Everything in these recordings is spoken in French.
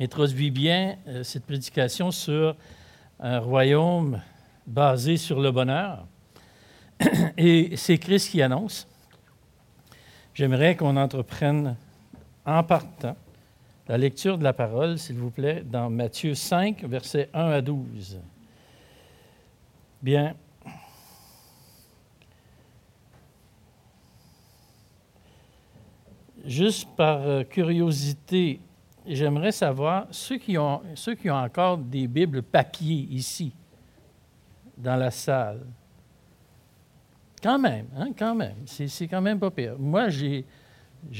introduit bien euh, cette prédication sur un royaume basé sur le bonheur. Et c'est Christ qui annonce. J'aimerais qu'on entreprenne en partant la lecture de la parole, s'il vous plaît, dans Matthieu 5, versets 1 à 12. Bien. Juste par euh, curiosité, j'aimerais savoir, ceux qui, ont, ceux qui ont encore des Bibles papier ici, dans la salle, quand même, hein, quand même, c'est quand même pas pire. Moi, j'ai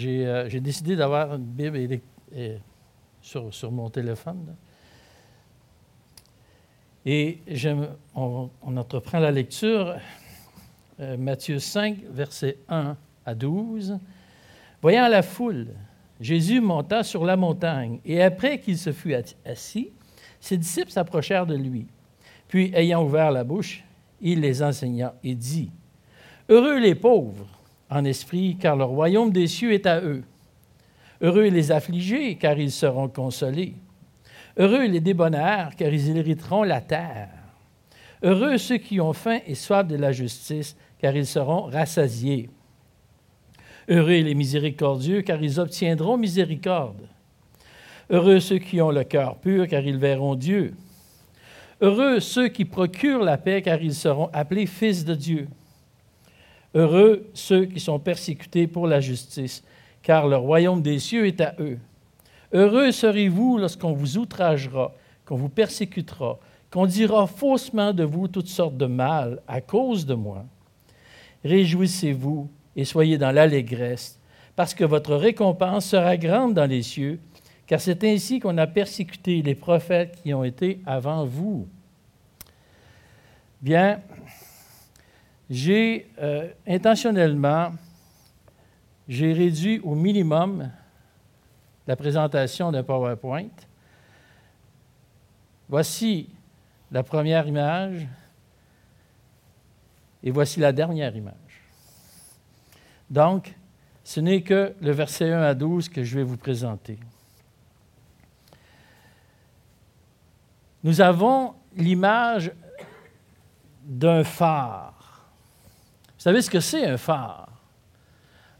euh, décidé d'avoir une Bible sur, sur, mon téléphone. Et on, on, entreprend la lecture, euh, Matthieu 5, versets 1 à 12. Voyant la foule, Jésus monta sur la montagne, et après qu'il se fut assis, ses disciples s'approchèrent de lui. Puis, ayant ouvert la bouche, il les enseigna et dit, Heureux les pauvres en esprit, car le royaume des cieux est à eux. Heureux les affligés, car ils seront consolés. Heureux les débonnaires, car ils hériteront la terre. Heureux ceux qui ont faim et soif de la justice, car ils seront rassasiés. Heureux les miséricordieux, car ils obtiendront miséricorde. Heureux ceux qui ont le cœur pur, car ils verront Dieu. Heureux ceux qui procurent la paix, car ils seront appelés fils de Dieu. Heureux ceux qui sont persécutés pour la justice, car le royaume des cieux est à eux. Heureux serez-vous lorsqu'on vous outragera, qu'on vous persécutera, qu'on dira faussement de vous toutes sortes de mal à cause de moi. Réjouissez-vous et soyez dans l'allégresse, parce que votre récompense sera grande dans les cieux, car c'est ainsi qu'on a persécuté les prophètes qui ont été avant vous. Bien, j'ai euh, intentionnellement, j'ai réduit au minimum la présentation d'un PowerPoint. Voici la première image et voici la dernière image. Donc, ce n'est que le verset 1 à 12 que je vais vous présenter. Nous avons l'image d'un phare. Vous savez ce que c'est un phare?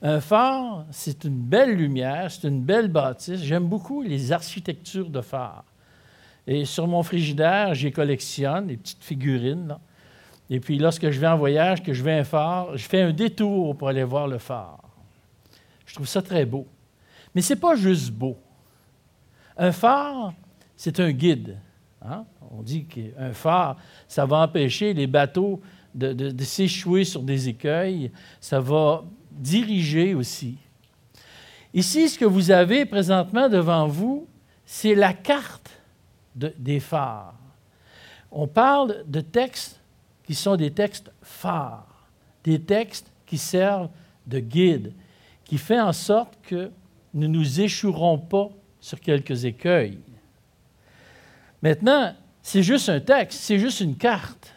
Un phare, c'est une belle lumière, c'est une belle bâtisse. J'aime beaucoup les architectures de phares. Et sur mon frigidaire, j'y collectionne des petites figurines. Et puis, lorsque je vais en voyage, que je vais un phare, je fais un détour pour aller voir le phare. Je trouve ça très beau. Mais ce n'est pas juste beau. Un phare, c'est un guide. Hein? On dit qu'un phare, ça va empêcher les bateaux de, s'échouer sur des écueils, ça va diriger aussi. Ici, ce que vous avez présentement devant vous, c'est la carte des phares. On parle de textes qui sont des textes phares, des textes qui servent de guide, qui font en sorte que nous ne nous échouerons pas sur quelques écueils. Maintenant, c'est juste un texte, c'est juste une carte.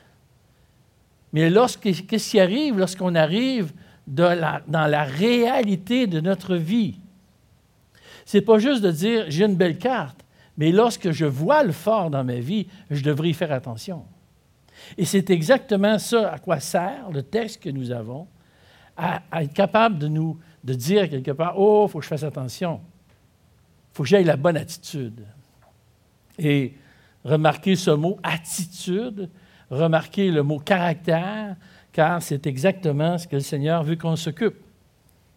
Mais qu'est-ce qui arrive lorsqu'on arrive dans la réalité de notre vie? Ce n'est pas juste de dire j'ai une belle carte, mais lorsque je vois le fort dans ma vie, je devrais y faire attention. Et c'est exactement ça à quoi sert le texte que nous avons, à, être capable de nous de dire quelque part Oh, il faut que je fasse attention. Il faut que j'aille la bonne attitude. Et remarquez ce mot attitude remarquer le mot caractère, car c'est exactement ce que le Seigneur veut qu'on s'occupe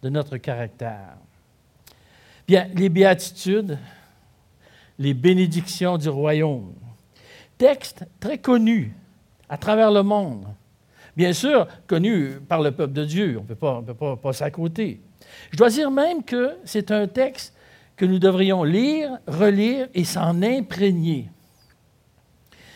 de notre caractère. Bien, les béatitudes, les bénédictions du royaume. Texte très connu à travers le monde. Bien sûr, connu par le peuple de Dieu. On ne peut pas, pas passer à. Je dois dire même que c'est un texte que nous devrions lire, relire et s'en imprégner.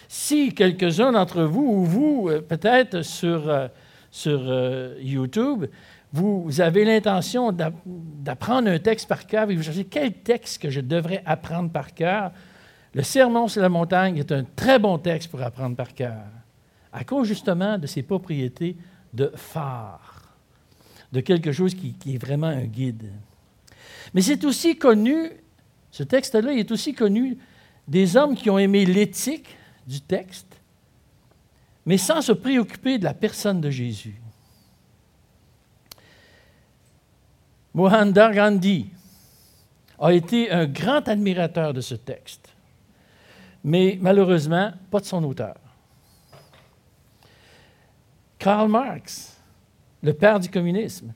Si quelques-uns d'entre vous, ou vous, euh, peut-être sur, euh, sur euh, YouTube, vous, avez l'intention d'apprendre un texte par cœur et vous cherchez quel texte que je devrais apprendre par cœur, le Sermon sur la montagne est un très bon texte pour apprendre par cœur, à cause justement de ses propriétés de phare, de quelque chose qui, est vraiment un guide. Mais c'est aussi connu Ce texte-là est aussi connu des hommes qui ont aimé l'éthique du texte, mais sans se préoccuper de la personne de Jésus. Mohandas Gandhi a été un grand admirateur de ce texte, mais malheureusement, pas de son auteur. Karl Marx, le père du communisme,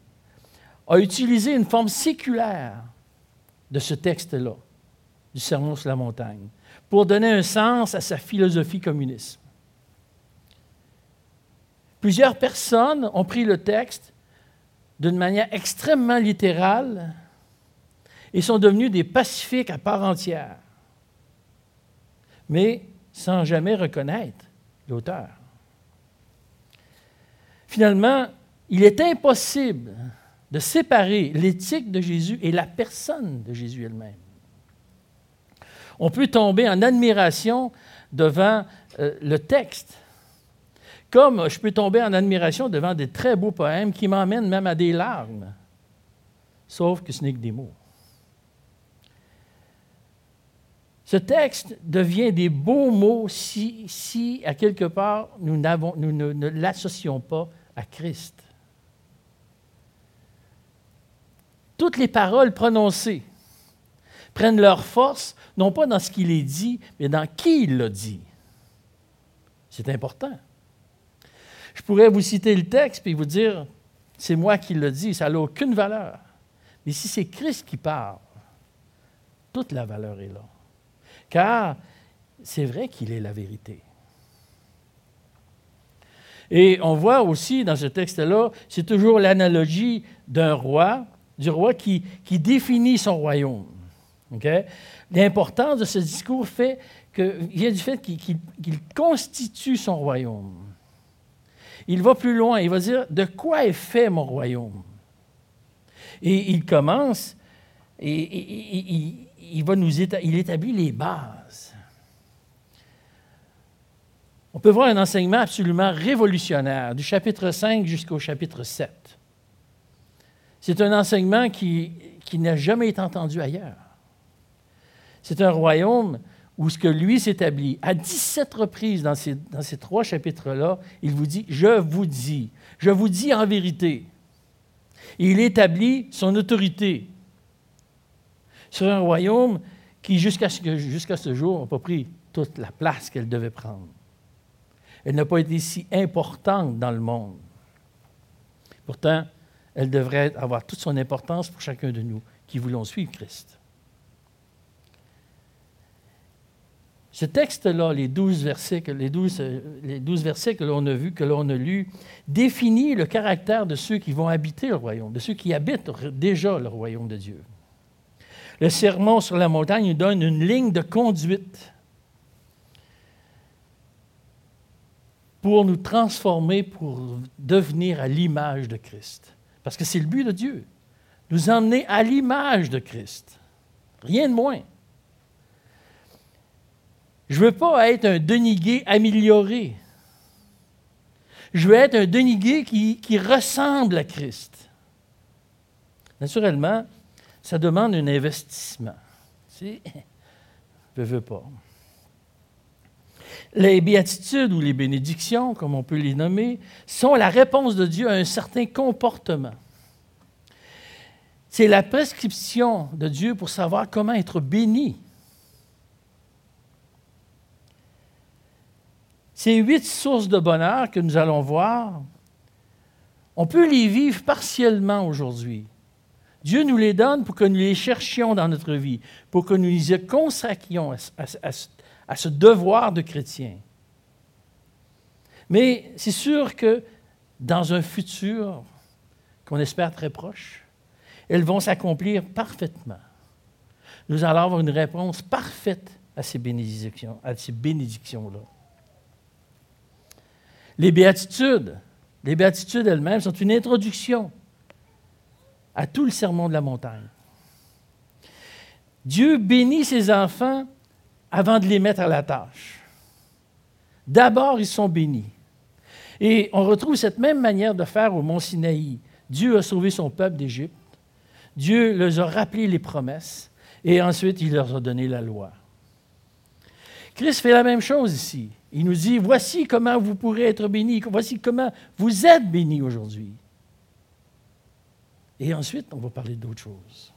a utilisé une forme séculaire de ce texte-là, du Sermon sur la montagne, pour donner un sens à sa philosophie communiste. Plusieurs personnes ont pris le texte d'une manière extrêmement littérale et sont devenus des pacifiques à part entière, mais sans jamais reconnaître l'auteur. Finalement, il est impossible de séparer l'éthique de Jésus et la personne de Jésus elle-même. On peut tomber en admiration devant euh, le texte, comme je peux tomber en admiration devant des très beaux poèmes qui m'emmènent même à des larmes, sauf que ce n'est que des mots. Ce texte devient des beaux mots si, si à quelque part, nous, nous ne l'associons pas à Christ. Toutes les paroles prononcées prennent leur force, non pas dans ce qu'il est dit, mais dans qui il l'a dit. C'est important. Je pourrais vous citer le texte et vous dire, c'est moi qui le dit, ça n'a aucune valeur. Mais si c'est Christ qui parle, toute la valeur est là. Car c'est vrai qu'il est la vérité. Et on voit aussi dans ce texte-là, c'est toujours l'analogie d'un roi, du roi qui, qui définit son royaume. L'importance de ce discours fait que, vient du fait qu'il constitue son royaume. Il va plus loin, il va dire de quoi est fait mon royaume? Et il commence, et, il, établit les bases. On peut voir un enseignement absolument révolutionnaire, du chapitre 5 jusqu'au chapitre 7. C'est un enseignement qui, n'a jamais été entendu ailleurs. C'est un royaume où ce que lui s'établit, à 17 reprises dans ces, dans ces trois chapitres-là, il vous dit, je vous dis, je vous dis en vérité. il établit son autorité sur un royaume qui, jusqu'à ce jour, n'a pas pris toute la place qu'elle devait prendre. Elle n'a pas été si importante dans le monde. Pourtant, elle devrait avoir toute son importance pour chacun de nous qui voulons suivre Christ. Ce texte-là, les douze versets, les versets que l'on a vus, que l'on a lus, définit le caractère de ceux qui vont habiter le royaume, de ceux qui habitent déjà le royaume de Dieu. Le sermon sur la montagne nous donne une ligne de conduite pour nous transformer, pour devenir à l'image de Christ. Parce que c'est le but de Dieu, nous emmener à l'image de Christ. Rien de moins. Je ne veux pas être un dénigué amélioré. Je veux être un dénigué qui, qui ressemble à Christ. Naturellement, ça demande un investissement. Ne veux pas. Les béatitudes ou les bénédictions, comme on peut les nommer, sont la réponse de Dieu à un certain comportement. C'est la prescription de Dieu pour savoir comment être béni. Ces huit sources de bonheur que nous allons voir, on peut les vivre partiellement aujourd'hui. Dieu nous les donne pour que nous les cherchions dans notre vie, pour que nous les consacrions à, ce devoir de chrétien. Mais c'est sûr que dans un futur qu'on espère très proche, elles vont s'accomplir parfaitement. Nous allons avoir une réponse parfaite à ces bénédictions, à ces bénédictions-là. Les béatitudes, les béatitudes elles-mêmes sont une introduction à tout le sermon de la montagne. Dieu bénit ses enfants avant de les mettre à la tâche. D'abord, ils sont bénis. Et on retrouve cette même manière de faire au mont Sinaï. Dieu a sauvé son peuple d'Égypte. Dieu leur a rappelé les promesses. Et ensuite, il leur a donné la loi. Christ fait la même chose ici. Il nous dit, voici comment vous pourrez être bénis, voici comment vous êtes bénis aujourd'hui. Et ensuite, on va parler d'autre chose.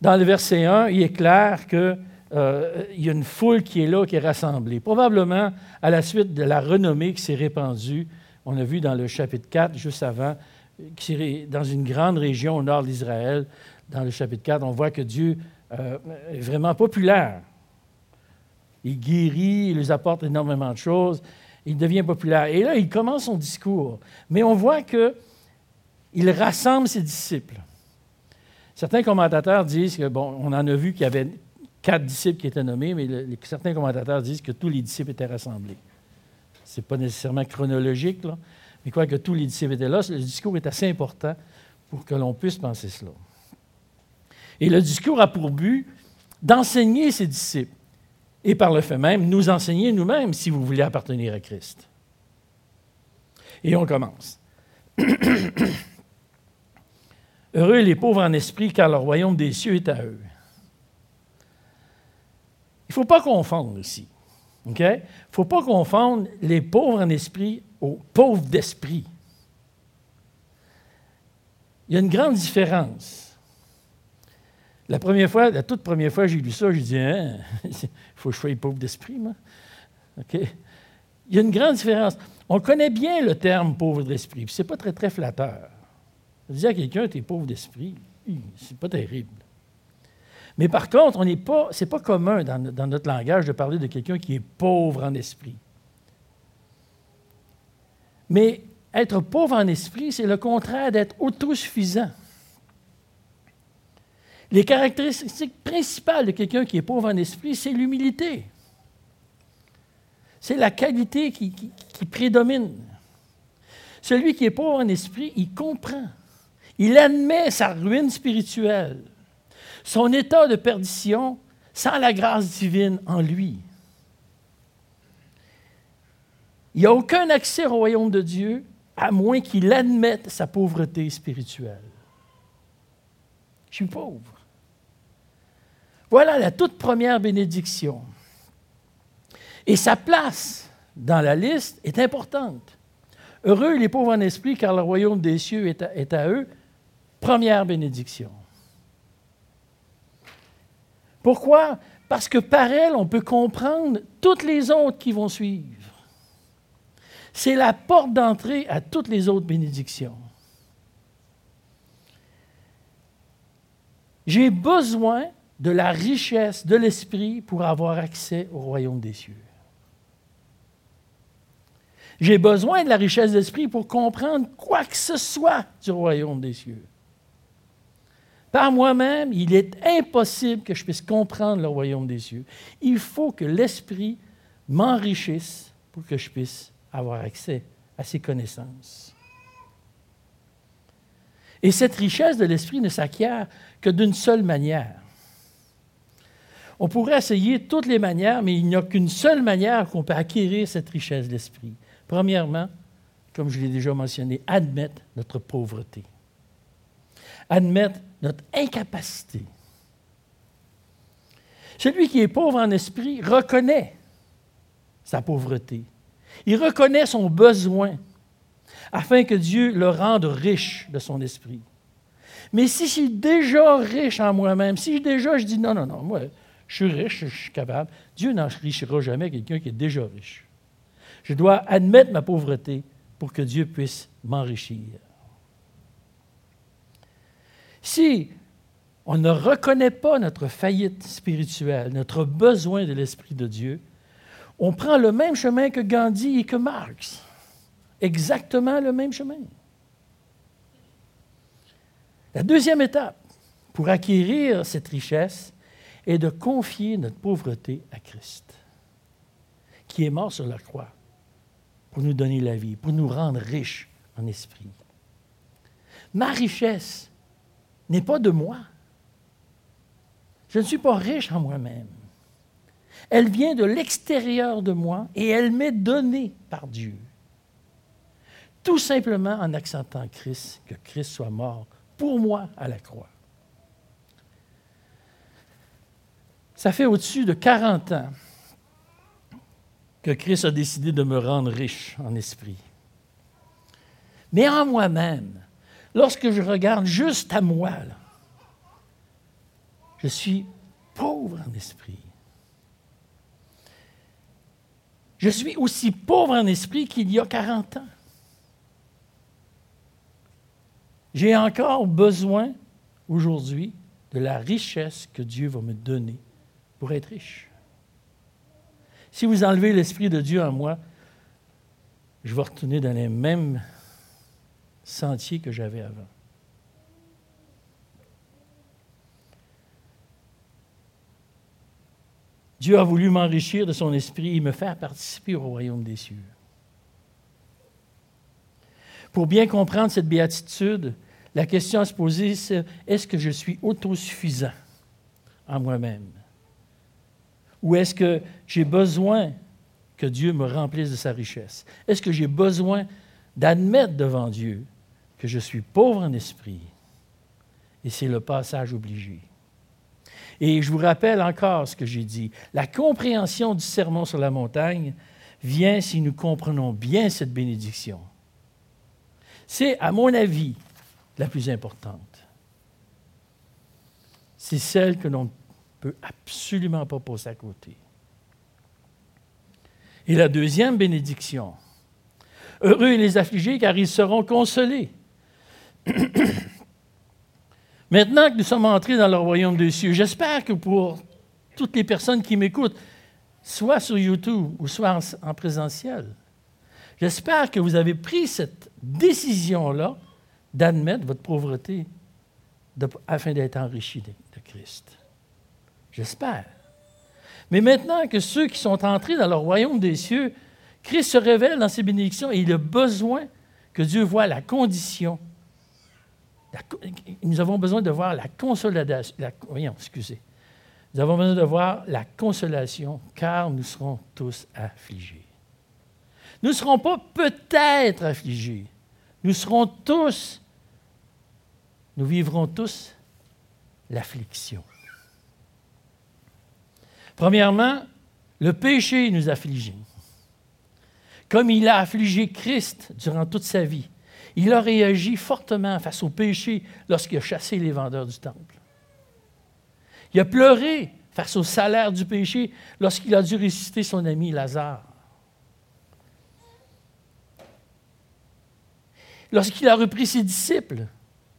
Dans le verset 1, il est clair qu'il euh, y a une foule qui est là, qui est rassemblée. Probablement à la suite de la renommée qui s'est répandue, on a vu dans le chapitre 4, juste avant, dans une grande région au nord d'Israël, dans le chapitre 4, on voit que Dieu euh, est vraiment populaire. Il guérit, il lui apporte énormément de choses, il devient populaire. Et là, il commence son discours. Mais on voit qu'il rassemble ses disciples. Certains commentateurs disent que, bon, on en a vu qu'il y avait quatre disciples qui étaient nommés, mais certains commentateurs disent que tous les disciples étaient rassemblés. Ce n'est pas nécessairement chronologique, mais quoi que tous les disciples étaient là, le discours est assez important pour que l'on puisse penser cela. Et le discours a pour but d'enseigner ses disciples et par le fait même, nous enseigner nous-mêmes si vous voulez appartenir à Christ. Et on commence. Heureux les pauvres en esprit, car le royaume des cieux est à eux. Il ne faut pas confondre ici. Il ne faut pas confondre les pauvres en esprit aux pauvres d'esprit. Il y a une grande différence. La première fois, la toute première fois que j'ai lu ça, j'ai dit, hein, il faut que je sois pauvre d'esprit, moi. Il y a une grande différence. On connaît bien le terme pauvre d'esprit, puis ce n'est pas très, très flatteur. Dire à quelqu'un, tu es pauvre d'esprit, c'est pas terrible. Mais par contre, ce n'est pas, pas commun dans, notre langage de parler de quelqu'un qui est pauvre en esprit. Mais être pauvre en esprit, c'est le contraire d'être autosuffisant. Les caractéristiques principales de quelqu'un qui est pauvre en esprit, c'est l'humilité. C'est la qualité qui, prédomine. Celui qui est pauvre en esprit, il comprend. Il admet sa ruine spirituelle, son état de perdition sans la grâce divine en lui. Il n'y a aucun accès au royaume de Dieu à moins qu'il admette sa pauvreté spirituelle. Je suis pauvre. Voilà la toute première bénédiction. Et sa place dans la liste est importante. Heureux les pauvres en esprit, car le royaume des cieux est à, est à eux. Première bénédiction. Pourquoi? Parce que par elle, on peut comprendre toutes les autres qui vont suivre. C'est la porte d'entrée à toutes les autres bénédictions. J'ai besoin de la richesse de l'esprit pour avoir accès au royaume des cieux. J'ai besoin de la richesse d'esprit pour comprendre quoi que ce soit du royaume des cieux. Par moi-même, il est impossible que je puisse comprendre le royaume des cieux. Il faut que l'esprit m'enrichisse pour que je puisse avoir accès à ces connaissances. Et cette richesse de l'esprit ne s'acquiert que d'une seule manière. On pourrait essayer toutes les manières, mais il n'y a qu'une seule manière qu'on peut acquérir cette richesse d'esprit. Premièrement, comme je l'ai déjà mentionné, admettre notre pauvreté. Admettre notre incapacité. Celui qui est pauvre en esprit reconnaît sa pauvreté. Il reconnaît son besoin afin que Dieu le rende riche de son esprit. Mais si je suis déjà riche en moi-même, si déjà je dis non, non, non, moi, je suis riche, je suis capable, Dieu n'enrichira jamais quelqu'un qui est déjà riche. Je dois admettre ma pauvreté pour que Dieu puisse m'enrichir. Si on ne reconnaît pas notre faillite spirituelle, notre besoin de l'Esprit de Dieu, on prend le même chemin que Gandhi et que Marx. Exactement le même chemin. La deuxième étape pour acquérir cette richesse est de confier notre pauvreté à Christ, qui est mort sur la croix pour nous donner la vie, pour nous rendre riches en esprit. Ma richesse n'est pas de moi. Je ne suis pas riche en moi-même. Elle vient de l'extérieur de moi et elle m'est donnée par Dieu. Tout simplement en acceptant Christ, que Christ soit mort pour moi à la croix. Ça fait au-dessus de 40 ans que Christ a décidé de me rendre riche en esprit. Mais en moi-même, lorsque je regarde juste à moi, je suis pauvre en esprit. Je suis aussi pauvre en esprit qu'il y a 40 ans. J'ai encore besoin aujourd'hui de la richesse que Dieu va me donner pour être riche. Si vous enlevez l'Esprit de Dieu en moi, je vais retourner dans les mêmes sentiers que j'avais avant. Dieu a voulu m'enrichir de son esprit et me faire participer au royaume des cieux. Pour bien comprendre cette béatitude, la question à se poser, c'est est-ce que je suis autosuffisant en moi-même? Ou est-ce que j'ai besoin que Dieu me remplisse de sa richesse? Est-ce que j'ai besoin d'admettre devant Dieu que je suis pauvre en esprit? Et c'est le passage obligé. Et je vous rappelle encore ce que j'ai dit. La compréhension du sermon sur la montagne vient si nous comprenons bien cette bénédiction. C'est, à mon avis, la plus importante. C'est celle que l'on peut absolument pas passer à côté. Et la deuxième bénédiction. Heureux les affligés, car ils seront consolés. Maintenant que nous sommes entrés dans le royaume des cieux, j'espère que pour toutes les personnes qui m'écoutent, soit sur YouTube ou soit en, en présentiel, j'espère que vous avez pris cette décision-là d'admettre votre pauvreté afin d'être enrichi de Christ. J'espère. Mais maintenant que ceux qui sont entrés dans le royaume des cieux, Christ se révèle dans ses bénédictions et il a besoin que Dieu voie la condition. Nous avons besoin de voir la. Nous avons besoin de voir la consolation, car nous serons tous affligés. Nous ne serons pas peut-être affligés. Nous serons tous, nous vivrons tous l'affliction. Premièrement, le péché nous afflige. Comme il a affligé Christ durant toute sa vie, il a réagi fortement face au péché lorsqu'il a chassé les vendeurs du temple. Il a pleuré face au salaire du péché lorsqu'il a dû ressusciter son ami Lazare. Lorsqu'il a repris ses disciples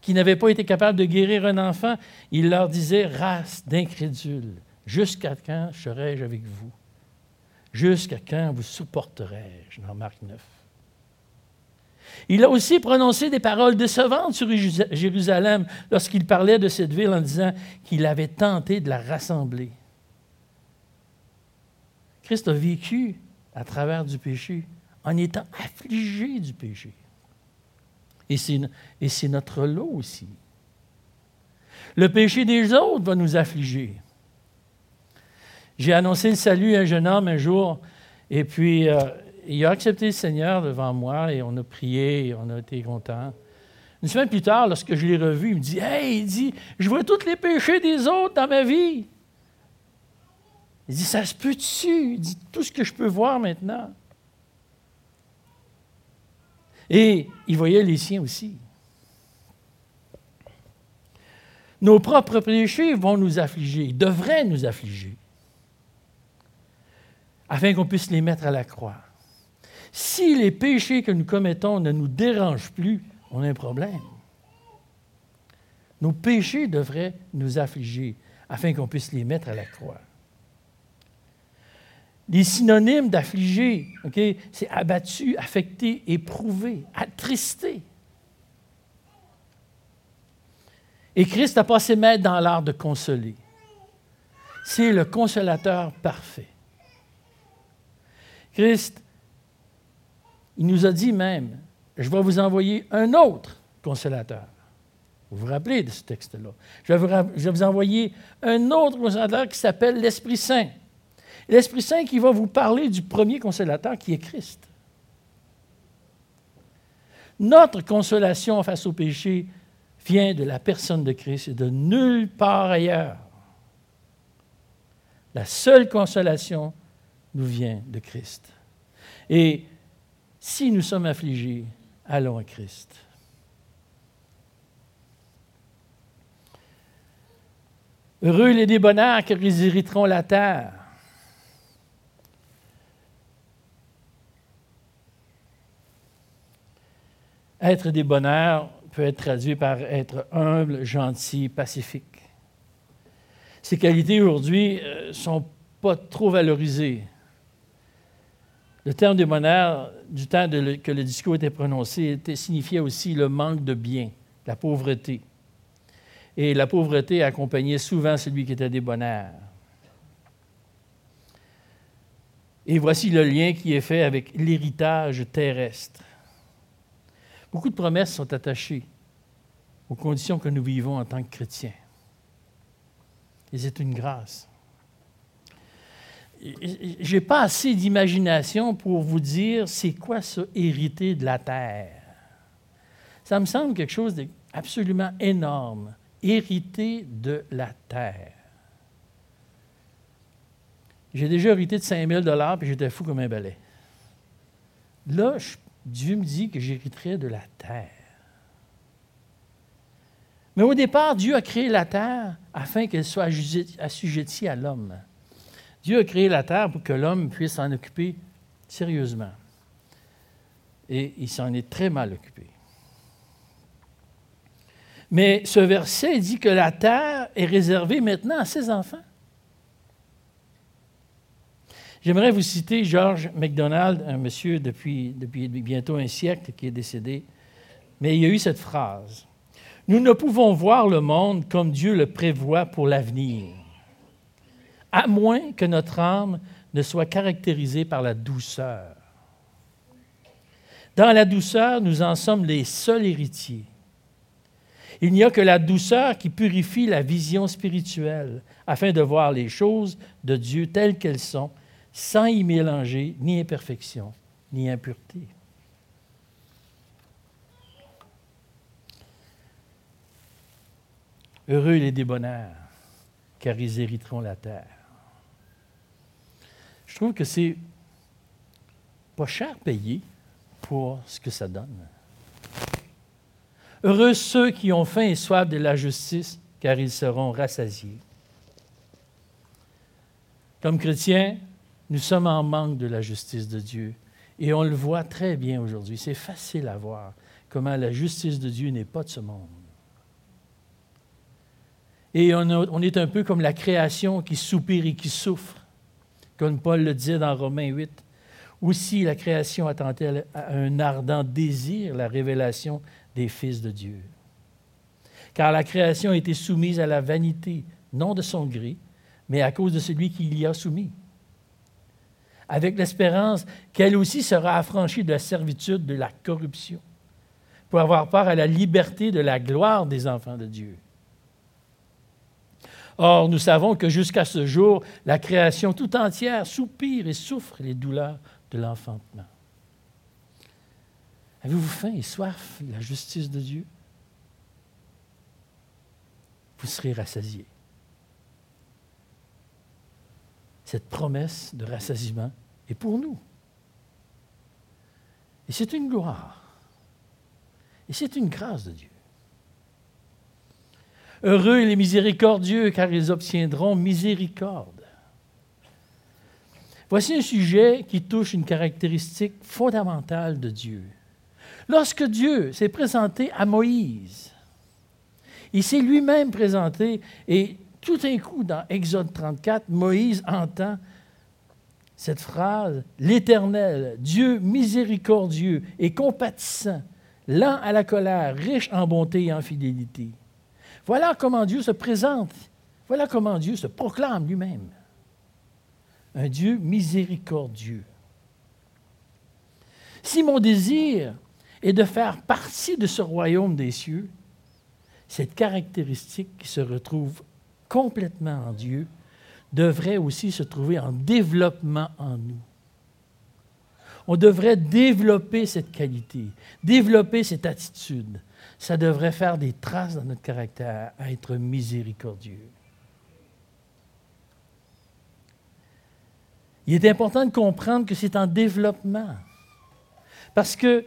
qui n'avaient pas été capables de guérir un enfant, il leur disait, race d'incrédules, Jusqu'à quand serai-je avec vous? Jusqu'à quand vous supporterai-je? Dans Marc 9. Il a aussi prononcé des paroles décevantes sur Jérusalem lorsqu'il parlait de cette ville en disant qu'il avait tenté de la rassembler. Christ a vécu à travers du péché en étant affligé du péché. Et c'est notre lot aussi. Le péché des autres va nous affliger. J'ai annoncé le salut à un jeune homme un jour, et puis euh, il a accepté le Seigneur devant moi, et on a prié, et on a été contents. Une semaine plus tard, lorsque je l'ai revu, il me dit Hey, il dit, je vois tous les péchés des autres dans ma vie. Il dit Ça se peut dessus. Il dit Tout ce que je peux voir maintenant. Et il voyait les siens aussi. Nos propres péchés vont nous affliger, devraient nous affliger afin qu'on puisse les mettre à la croix. Si les péchés que nous commettons ne nous dérangent plus, on a un problème. Nos péchés devraient nous affliger afin qu'on puisse les mettre à la croix. Les synonymes d'affliger, c'est abattu, affecté, éprouvé, attristé. Et Christ a passé maître dans l'art de consoler. C'est le consolateur parfait. Christ, il nous a dit même, je vais vous envoyer un autre consolateur. Vous vous rappelez de ce texte-là? Je, vais vous envoyer un autre consolateur qui s'appelle l'Esprit Saint. L'Esprit Saint qui va vous parler du premier consolateur qui est Christ. Notre consolation face au péché vient de la personne de Christ et de nulle part ailleurs. La seule consolation nous vient de Christ. Et si nous sommes affligés, allons à Christ. Heureux les débonnaires, car ils hériteront la terre. Être débonnaire peut être traduit par être humble, gentil, pacifique. Ces qualités aujourd'hui ne euh, sont pas trop valorisées. Le terme débonnaire, du temps que le discours était prononcé, était, signifiait aussi le manque de bien, la pauvreté et la pauvreté accompagnait souvent celui qui était débonnaire. Et voici le lien qui est fait avec l'héritage terrestre. Beaucoup de promesses sont attachées aux conditions que nous vivons en tant que chrétiens. Et c'est une grâce. Je n'ai pas assez d'imagination pour vous dire c'est quoi ça, hériter de la terre. Ça me semble quelque chose d'absolument énorme hérité de la terre. J'ai déjà hérité de 5 000 puis j'étais fou comme un balai. Là, Dieu me dit que j'hériterai de la terre. Mais au départ, Dieu a créé la terre afin qu'elle soit assujettie à l'homme. Dieu a créé la terre pour que l'homme puisse s'en occuper sérieusement. Et il s'en est très mal occupé. Mais ce verset dit que la terre est réservée maintenant à ses enfants. J'aimerais vous citer George MacDonald, un monsieur depuis, bientôt un siècle qui est décédé, mais il y a eu cette phrase. Nous ne pouvons voir le monde comme Dieu le prévoit pour l'avenir, à moins que notre âme ne soit caractérisée par la douceur. Dans la douceur, nous en sommes les seuls héritiers. Il n'y a que la douceur qui purifie la vision spirituelle, afin de voir les choses de Dieu telles qu'elles sont, sans y mélanger ni imperfection, ni impureté. Heureux les débonnaires, car ils hériteront la terre. Je trouve que c'est pas cher payé pour ce que ça donne. Heureux ceux qui ont faim et soif de la justice, car ils seront rassasiés. Comme chrétiens, nous sommes en manque de la justice de Dieu. Et on le voit très bien aujourd'hui. C'est facile à voir comment la justice de Dieu n'est pas de ce monde. Et on, on, est un peu comme la création qui soupire et qui souffre, comme Paul le disait dans Romains 8. Aussi, la création attend-elle à un ardent désir, la révélation des fils de Dieu. Car la création a été soumise à la vanité, non de son gré, mais à cause de celui qui l'y a soumis, avec l'espérance qu'elle aussi sera affranchie de la servitude de la corruption, pour avoir part à la liberté de la gloire des enfants de Dieu. Or, nous savons que jusqu'à ce jour, la création tout entière soupire et souffre les douleurs de l'enfantement. Avez-vous faim et soif de la justice de Dieu? Vous serez rassasiés. Cette promesse de rassasiement est pour nous. Et c'est une gloire. Et c'est une grâce de Dieu. Heureux les miséricordieux, car ils obtiendront miséricorde. Voici un sujet qui touche une caractéristique fondamentale de Dieu. Lorsque Dieu s'est présenté à Moïse, il s'est lui-même présenté et tout d'un coup, dans Exode 34, Moïse entend cette phrase, L'Éternel, Dieu miséricordieux et compatissant, lent à la colère, riche en bonté et en fidélité. Voilà comment Dieu se présente, voilà comment Dieu se proclame lui-même. Un Dieu miséricordieux. Si mon désir et de faire partie de ce royaume des cieux, cette caractéristique qui se retrouve complètement en Dieu devrait aussi se trouver en développement en nous. On devrait développer cette qualité, développer cette attitude. Ça devrait faire des traces dans notre caractère à être miséricordieux. Il est important de comprendre que c'est en développement. Parce que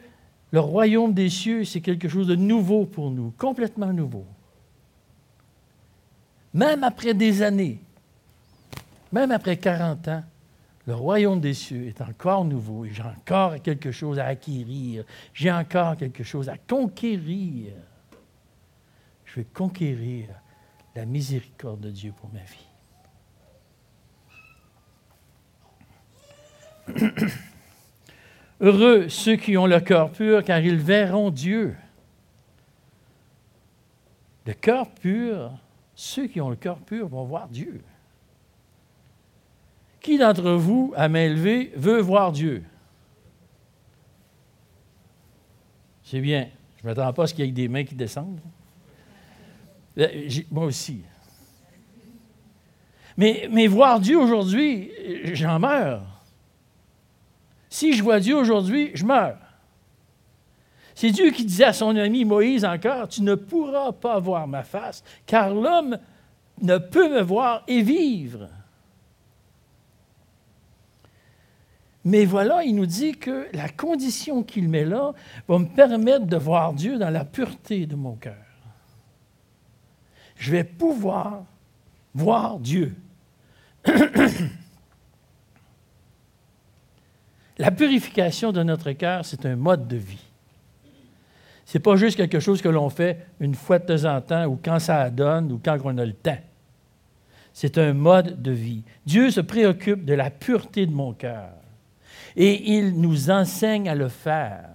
le royaume des cieux, c'est quelque chose de nouveau pour nous, complètement nouveau. Même après des années, même après 40 ans, le royaume des cieux est encore nouveau et j'ai encore quelque chose à acquérir. J'ai encore quelque chose à conquérir. Je vais conquérir la miséricorde de Dieu pour ma vie. Heureux ceux qui ont le cœur pur, car ils verront Dieu. Le cœur pur, ceux qui ont le cœur pur vont voir Dieu. Qui d'entre vous, à main levée, veut voir Dieu? C'est bien. Je ne m'attends pas à ce qu'il y ait des mains qui descendent. Euh, moi aussi. Mais, mais voir Dieu aujourd'hui, j'en meurs. Si je vois Dieu aujourd'hui, je meurs. C'est Dieu qui disait à son ami Moïse encore, tu ne pourras pas voir ma face, car l'homme ne peut me voir et vivre. Mais voilà, il nous dit que la condition qu'il met là va me permettre de voir Dieu dans la pureté de mon cœur. Je vais pouvoir voir Dieu. la purification de notre cœur, c'est un mode de vie. Ce n'est pas juste quelque chose que l'on fait une fois de temps en temps ou quand ça donne ou quand on a le temps. C'est un mode de vie. Dieu se préoccupe de la pureté de mon cœur et il nous enseigne à le faire.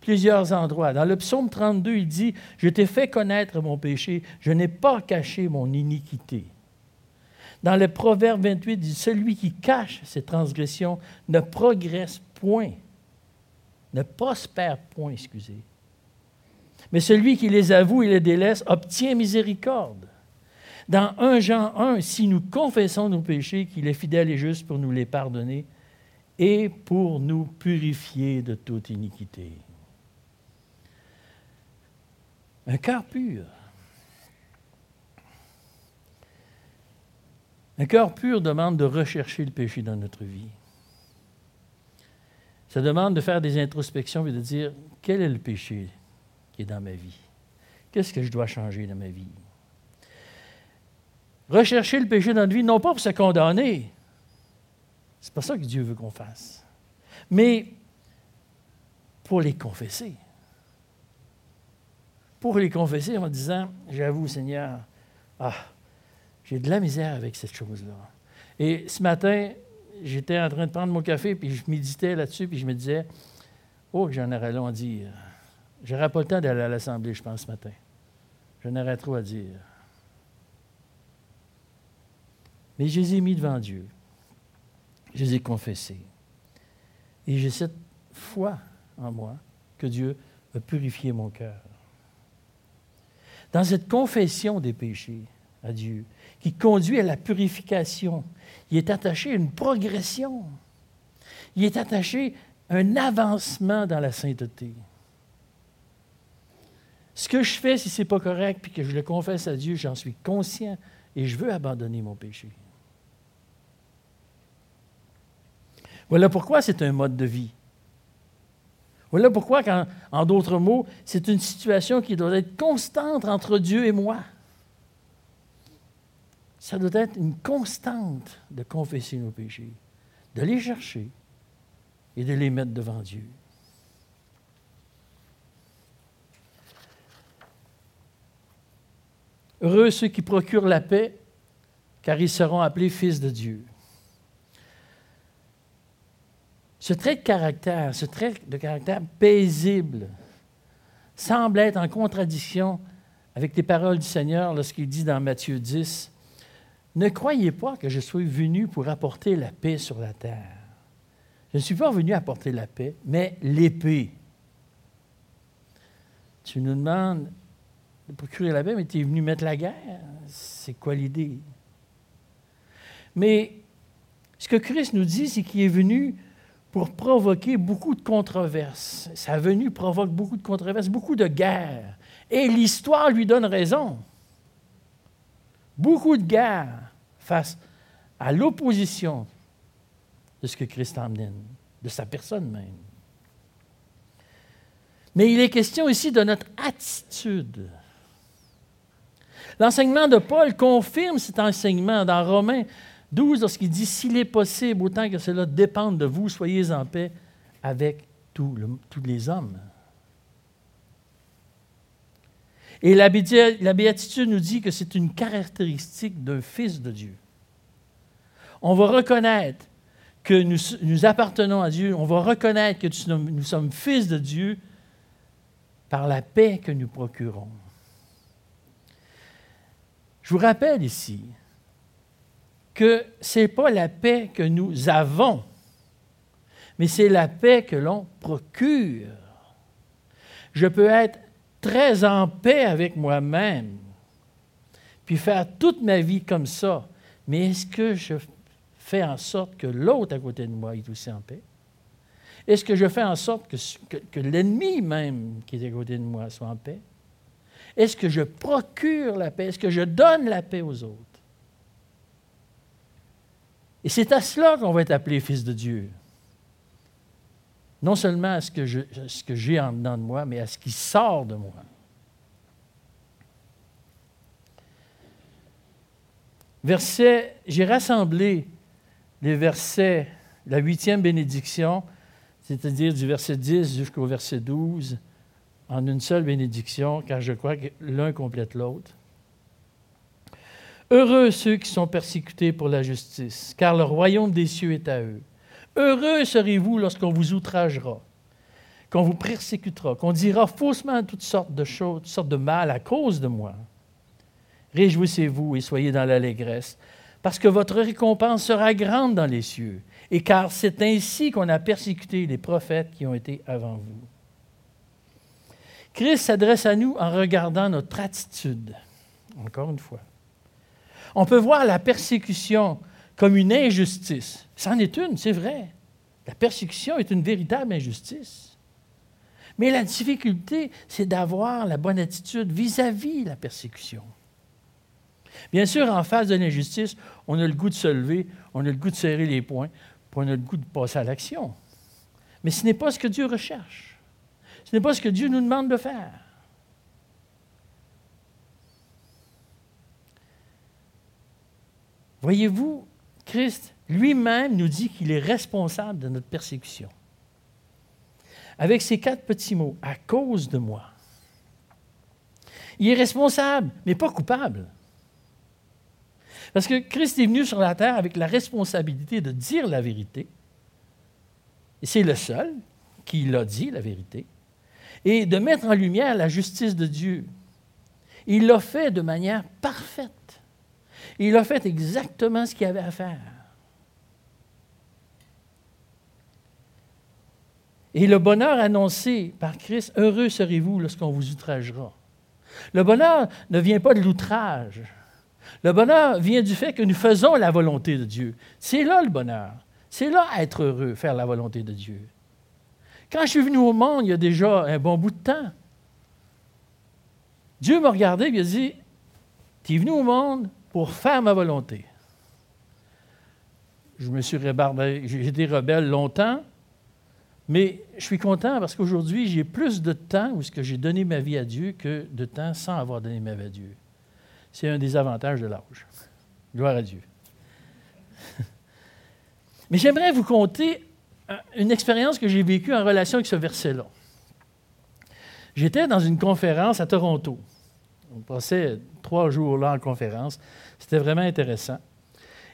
Plusieurs endroits. Dans le psaume 32, il dit, Je t'ai fait connaître mon péché, je n'ai pas caché mon iniquité. Dans le Proverbe 28, il dit, Celui qui cache ses transgressions ne progresse point, ne prospère point, excusez. Mais celui qui les avoue et les délaisse obtient miséricorde. Dans 1 Jean 1, si nous confessons nos péchés, qu'il est fidèle et juste pour nous les pardonner et pour nous purifier de toute iniquité. Un cœur pur. Un cœur pur demande de rechercher le péché dans notre vie. Ça demande de faire des introspections et de dire quel est le péché qui est dans ma vie? Qu'est-ce que je dois changer dans ma vie? Rechercher le péché dans notre vie, non pas pour se condamner, c'est pas ça que Dieu veut qu'on fasse. Mais pour les confesser. Pour les confesser en disant, j'avoue Seigneur, ah, j'ai de la misère avec cette chose-là. Et ce matin, j'étais en train de prendre mon café, puis je méditais là-dessus, puis je me disais, oh, que j'en aurais long à dire. J'aurais pas le temps d'aller à l'Assemblée, je pense, ce matin. J'en aurais trop à dire. Mais je les ai mis devant Dieu. Je les ai confessés. Et j'ai cette foi en moi que Dieu a purifié mon cœur. Dans cette confession des péchés à Dieu, qui conduit à la purification, il est attaché à une progression. Il est attaché à un avancement dans la sainteté. Ce que je fais, si ce n'est pas correct, puis que je le confesse à Dieu, j'en suis conscient et je veux abandonner mon péché. Voilà pourquoi c'est un mode de vie. Voilà pourquoi, en d'autres mots, c'est une situation qui doit être constante entre Dieu et moi. Ça doit être une constante de confesser nos péchés, de les chercher et de les mettre devant Dieu. Heureux ceux qui procurent la paix, car ils seront appelés fils de Dieu. Ce trait de caractère, ce trait de caractère paisible, semble être en contradiction avec les paroles du Seigneur lorsqu'il dit dans Matthieu 10, Ne croyez pas que je sois venu pour apporter la paix sur la terre. Je ne suis pas venu apporter la paix, mais l'épée. Tu nous demandes de procurer la paix, mais tu es venu mettre la guerre. C'est quoi l'idée? Mais ce que Christ nous dit, c'est qu'il est venu pour provoquer beaucoup de controverses. Sa venue provoque beaucoup de controverses, beaucoup de guerres. Et l'histoire lui donne raison. Beaucoup de guerres face à l'opposition de ce que Christ emmène, de sa personne même. Mais il est question ici de notre attitude. L'enseignement de Paul confirme cet enseignement dans Romains 12 lorsqu'il dit S'il est possible, autant que cela dépende de vous, soyez en paix avec tous les hommes. Et la, béatitude nous dit que c'est une caractéristique d'un fils de Dieu. On va reconnaître que nous, appartenons à Dieu, on va reconnaître que nous sommes fils de Dieu par la paix que nous procurons. Je vous rappelle ici que ce n'est pas la paix que nous avons, mais c'est la paix que l'on procure. Je peux être très en paix avec moi-même, puis faire toute ma vie comme ça. Mais est-ce que je fais en sorte que l'autre à côté de moi est aussi en paix? Est-ce que je fais en sorte que, l'ennemi même qui est à côté de moi soit en paix? Est-ce que je procure la paix? Est-ce que je donne la paix aux autres? Et c'est à cela qu'on va être appelé fils de Dieu non seulement à ce que, j'ai en dedans de moi, mais à ce qui sort de moi. Verset, j'ai rassemblé les versets, la huitième bénédiction, c'est-à-dire du verset 10 jusqu'au verset 12, en une seule bénédiction, car je crois que l'un complète l'autre. Heureux ceux qui sont persécutés pour la justice, car le royaume des cieux est à eux. Heureux serez-vous lorsqu'on vous outragera, qu'on vous persécutera, qu'on dira faussement toutes sortes de choses, toutes sortes de mal à cause de moi. Réjouissez-vous et soyez dans l'allégresse, parce que votre récompense sera grande dans les cieux, et car c'est ainsi qu'on a persécuté les prophètes qui ont été avant vous. Christ s'adresse à nous en regardant notre attitude. Encore une fois. On peut voir la persécution comme une injustice. C'en est une, c'est vrai. La persécution est une véritable injustice. Mais la difficulté, c'est d'avoir la bonne attitude vis-à-vis de la persécution. Bien sûr, en face de l'injustice, on a le goût de se lever, on a le goût de serrer les poings, puis on a le goût de passer à l'action. Mais ce n'est pas ce que Dieu recherche. Ce n'est pas ce que Dieu nous demande de faire. Voyez-vous, Christ lui-même nous dit qu'il est responsable de notre persécution. Avec ces quatre petits mots, à cause de moi. Il est responsable, mais pas coupable. Parce que Christ est venu sur la terre avec la responsabilité de dire la vérité. Et c'est le seul qui l'a dit, la vérité. Et de mettre en lumière la justice de Dieu. Il l'a fait de manière parfaite. Il a fait exactement ce qu'il avait à faire. Et le bonheur annoncé par Christ, heureux serez-vous lorsqu'on vous outragera. Le bonheur ne vient pas de l'outrage. Le bonheur vient du fait que nous faisons la volonté de Dieu. C'est là le bonheur. C'est là être heureux, faire la volonté de Dieu. Quand je suis venu au monde, il y a déjà un bon bout de temps, Dieu m'a regardé et il a dit Tu es venu au monde pour faire ma volonté. Je me suis rébarbé, j'ai été rebelle longtemps, mais je suis content parce qu'aujourd'hui, j'ai plus de temps où j'ai donné ma vie à Dieu que de temps sans avoir donné ma vie à Dieu. C'est un des avantages de l'âge. Gloire à Dieu. Mais j'aimerais vous conter une expérience que j'ai vécue en relation avec ce verset-là. J'étais dans une conférence à Toronto. On passait trois jours là en conférence. C'était vraiment intéressant.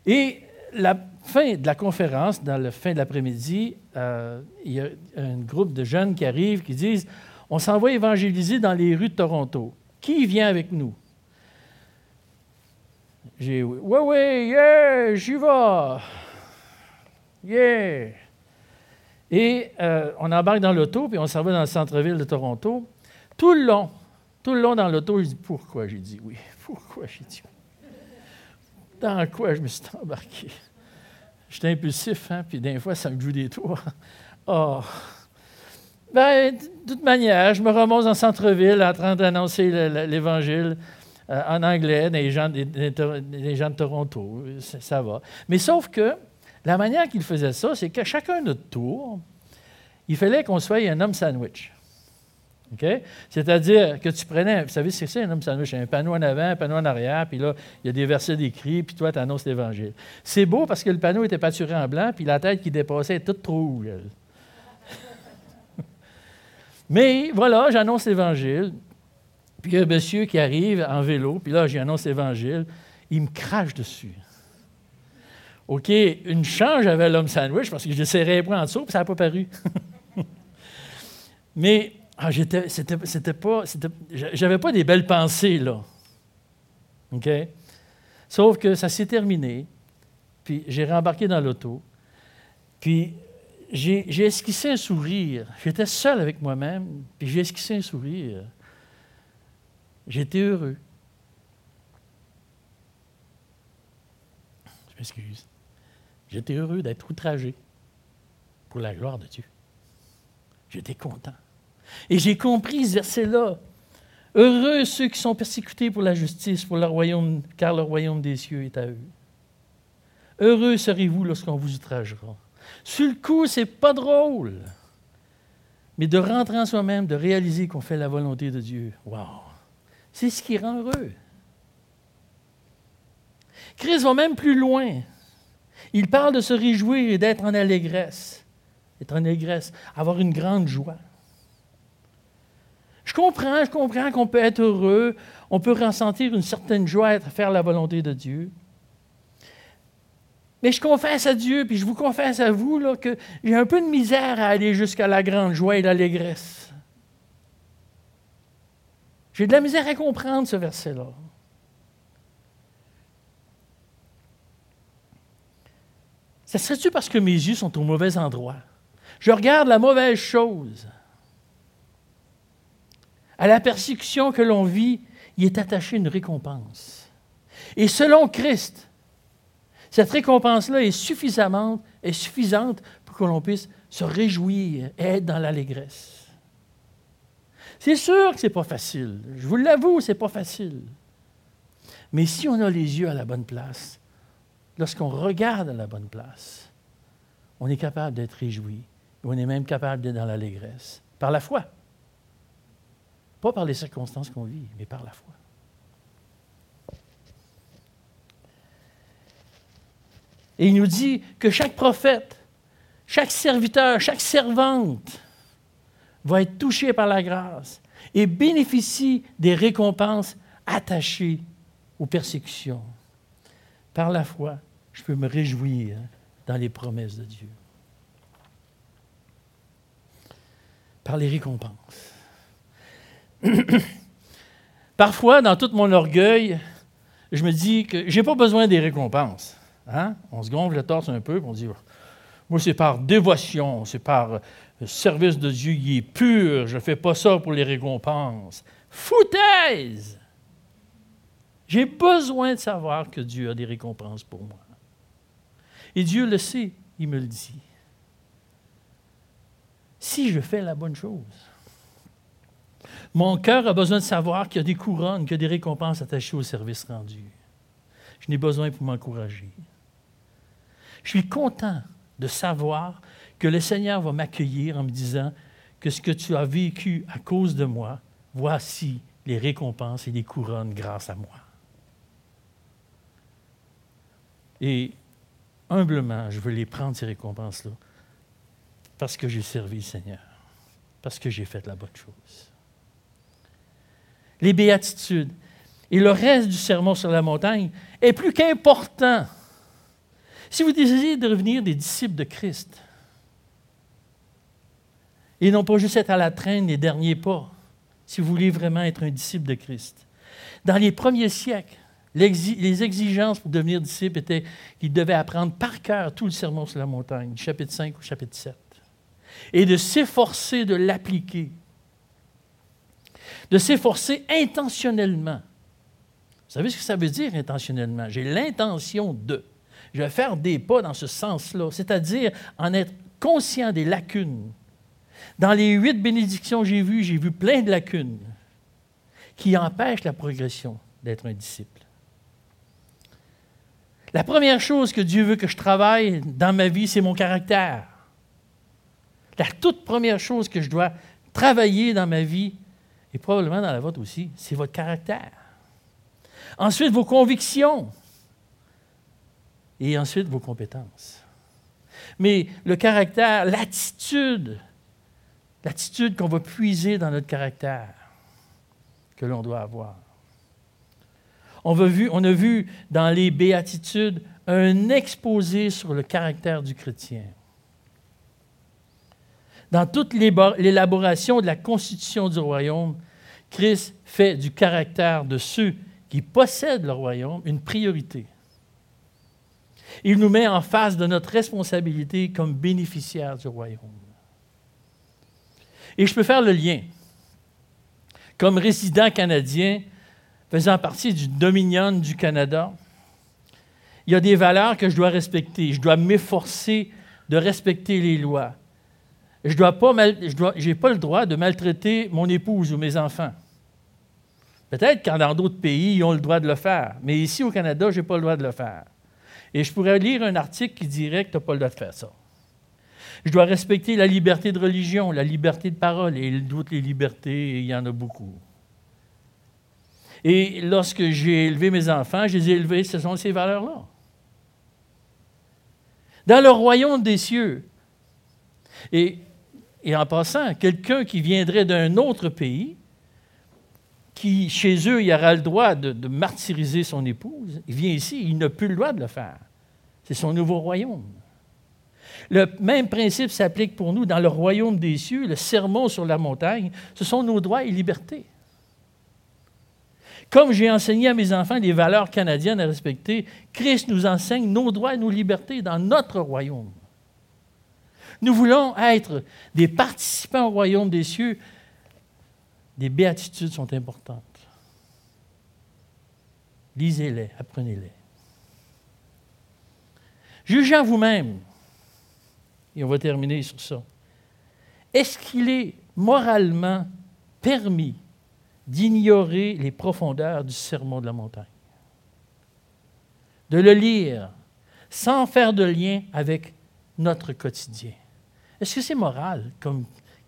Et la fin de la conférence, dans la fin de l'après-midi, euh, il y a un groupe de jeunes qui arrivent qui disent On s'en va évangéliser dans les rues de Toronto. Qui vient avec nous J'ai Oui, oui, yeah, j'y vais. Yeah. Et euh, on embarque dans l'auto, puis on s'en dans le centre-ville de Toronto. Tout le long, tout le long dans l'auto, je dis Pourquoi? J'ai dit oui. Pourquoi? J'ai dit oui. Dans quoi je me suis embarqué? J'étais impulsif, hein, puis des fois, ça me joue des tours. Oh! Ben, de toute manière, je me remonte en centre-ville en train d'annoncer l'Évangile euh, en anglais des gens, des, gens de Toronto. Ça, va. Mais sauf que, La manière qu'il faisait ça, c'est qu'à chacun notre tour, il fallait qu'on soit un homme sandwich. C'est-à-dire que tu prenais, vous savez ce que c'est un homme sandwich? Un panneau en avant, un panneau en arrière, puis là, il y a des versets d'écrit, puis toi, tu annonces l'Évangile. C'est beau parce que le panneau était pâturé en blanc, puis la tête qui dépassait était toute rouge. Mais voilà, j'annonce l'Évangile. Puis il y a un monsieur qui arrive en vélo, puis là, j'annonce l'Évangile. Il me crache dessus. OK, une chance, j'avais l'homme sandwich parce que je serrais les en dessous, puis ça n'a pas paru. Mais ah, j'étais, c'était, c'était pas, j'avais pas des belles pensées, là. OK? Sauf que ça s'est terminé, puis j'ai rembarqué dans l'auto, puis j'ai, j'ai esquissé un sourire. J'étais seul avec moi-même, puis j'ai esquissé un sourire. J'étais heureux. Je m'excuse. J'étais heureux d'être outragé pour la gloire de Dieu. J'étais content. Et j'ai compris ce verset-là. Heureux ceux qui sont persécutés pour la justice, pour le royaume, car le royaume des cieux est à eux. Heureux serez-vous lorsqu'on vous outragera. Sur le coup, c'est pas drôle. Mais de rentrer en soi-même, de réaliser qu'on fait la volonté de Dieu, wow, c'est ce qui rend heureux. Christ va même plus loin. Il parle de se réjouir et d'être en allégresse. Être en allégresse, avoir une grande joie. Je comprends, je comprends qu'on peut être heureux, on peut ressentir une certaine joie à faire la volonté de Dieu. Mais je confesse à Dieu, puis je vous confesse à vous, là, que j'ai un peu de misère à aller jusqu'à la grande joie et l'allégresse. J'ai de la misère à comprendre ce verset-là. Ça serait-tu parce que mes yeux sont au mauvais endroit? Je regarde la mauvaise chose. À la persécution que l'on vit, il est attaché une récompense. Et selon Christ, cette récompense-là est suffisamment, est suffisante pour que l'on puisse se réjouir et être dans l'allégresse. C'est sûr que ce n'est pas facile. Je vous l'avoue, ce n'est pas facile. Mais si on a les yeux à la bonne place, lorsqu'on regarde à la bonne place, on est capable d'être réjoui. On est même capable d'être dans l'allégresse. Par la foi. Pas par les circonstances qu'on vit, mais par la foi. Et il nous dit que chaque prophète, chaque serviteur, chaque servante va être touché par la grâce et bénéficie des récompenses attachées aux persécutions. Par la foi, je peux me réjouir dans les promesses de Dieu. Par les récompenses. Parfois, dans tout mon orgueil, je me dis que je n'ai pas besoin des récompenses. Hein? On se gonfle le torse un peu, et on dit Moi, c'est par dévotion, c'est par service de Dieu, il est pur, je ne fais pas ça pour les récompenses. Foutaise! J'ai besoin de savoir que Dieu a des récompenses pour moi. Et Dieu le sait, il me le dit. Si je fais la bonne chose, mon cœur a besoin de savoir qu'il y a des couronnes, qu'il y a des récompenses attachées au service rendu. Je n'ai besoin pour m'encourager. Je suis content de savoir que le Seigneur va m'accueillir en me disant que ce que tu as vécu à cause de moi, voici les récompenses et les couronnes grâce à moi. Et humblement, je veux les prendre, ces récompenses-là, parce que j'ai servi le Seigneur, parce que j'ai fait la bonne chose. Les béatitudes et le reste du sermon sur la montagne est plus qu'important. Si vous désirez devenir des disciples de Christ, et non pas juste être à la traîne les derniers pas, si vous voulez vraiment être un disciple de Christ. Dans les premiers siècles, les exigences pour devenir disciple étaient qu'il devait apprendre par cœur tout le sermon sur la montagne, chapitre 5 ou chapitre 7, et de s'efforcer de l'appliquer, de s'efforcer intentionnellement. Vous savez ce que ça veut dire intentionnellement? J'ai l'intention de. Je vais faire des pas dans ce sens-là, c'est-à-dire en être conscient des lacunes. Dans les huit bénédictions que j'ai vues, j'ai vu plein de lacunes qui empêchent la progression d'être un disciple. La première chose que Dieu veut que je travaille dans ma vie, c'est mon caractère. La toute première chose que je dois travailler dans ma vie, et probablement dans la vôtre aussi, c'est votre caractère. Ensuite, vos convictions. Et ensuite, vos compétences. Mais le caractère, l'attitude, l'attitude qu'on va puiser dans notre caractère, que l'on doit avoir. On a, vu, dans les béatitudes un exposé sur le caractère du chrétien. Dans toute l'élaboration de la constitution du royaume, Christ fait du caractère de ceux qui possèdent le royaume une priorité. Il nous met en face de notre responsabilité comme bénéficiaires du royaume. Et je peux faire le lien. Comme résident canadien, faisant partie du Dominion du Canada, il y a des valeurs que je dois respecter. Je dois m'efforcer de respecter les lois. Je n'ai pas, pas le droit de maltraiter mon épouse ou mes enfants. Peut-être qu'en dans d'autres pays, ils ont le droit de le faire, mais ici au Canada, je n'ai pas le droit de le faire. Et je pourrais lire un article qui dirait que tu n'as pas le droit de faire ça. Je dois respecter la liberté de religion, la liberté de parole, et d'autres les libertés, il y en a beaucoup. Et lorsque j'ai élevé mes enfants, je les ai élevés, ce sont ces valeurs-là. Dans le royaume des cieux, et, et en passant, quelqu'un qui viendrait d'un autre pays, qui, chez eux, il aura le droit de, martyriser son épouse, il vient ici, il n'a plus le droit de le faire. C'est son nouveau royaume. Le même principe s'applique pour nous dans le royaume des cieux, le sermon sur la montagne, ce sont nos droits et libertés. Comme j'ai enseigné à mes enfants des valeurs canadiennes à respecter, Christ nous enseigne nos droits et nos libertés dans notre royaume. Nous voulons être des participants au royaume des cieux des béatitudes sont importantes. Lisez-les, apprenez-les. Jugez vous-même, et on va terminer sur ça. Est-ce qu'il est moralement permis d'ignorer les profondeurs du sermon de la montagne? De le lire sans faire de lien avec notre quotidien? Est-ce que c'est moral comme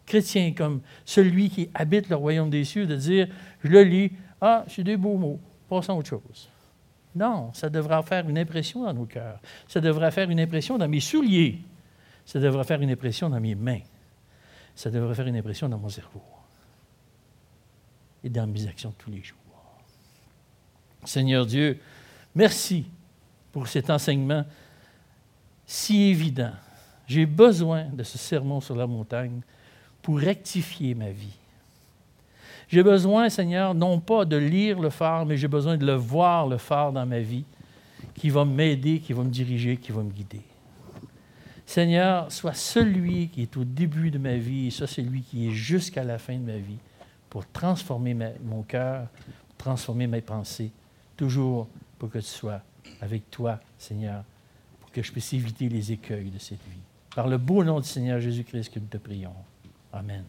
chrétien, comme celui qui habite le royaume des cieux, de dire, je le lis, ah, c'est des beaux mots, passons à autre chose? Non, ça devra faire une impression dans nos cœurs. Ça devrait faire une impression dans mes souliers. Ça devrait faire une impression dans mes mains. Ça devrait faire une impression dans mon cerveau. Et dans mes actions de tous les jours. Seigneur Dieu, merci pour cet enseignement si évident. J'ai besoin de ce sermon sur la montagne pour rectifier ma vie. J'ai besoin, Seigneur, non pas de lire le phare, mais j'ai besoin de le voir, le phare dans ma vie, qui va m'aider, qui va me diriger, qui va me guider. Seigneur, sois celui qui est au début de ma vie et soit celui qui est jusqu'à la fin de ma vie pour transformer mon cœur, transformer mes pensées, toujours pour que tu sois avec toi, Seigneur, pour que je puisse éviter les écueils de cette vie. Par le beau nom du Seigneur Jésus-Christ que nous te prions. Amen.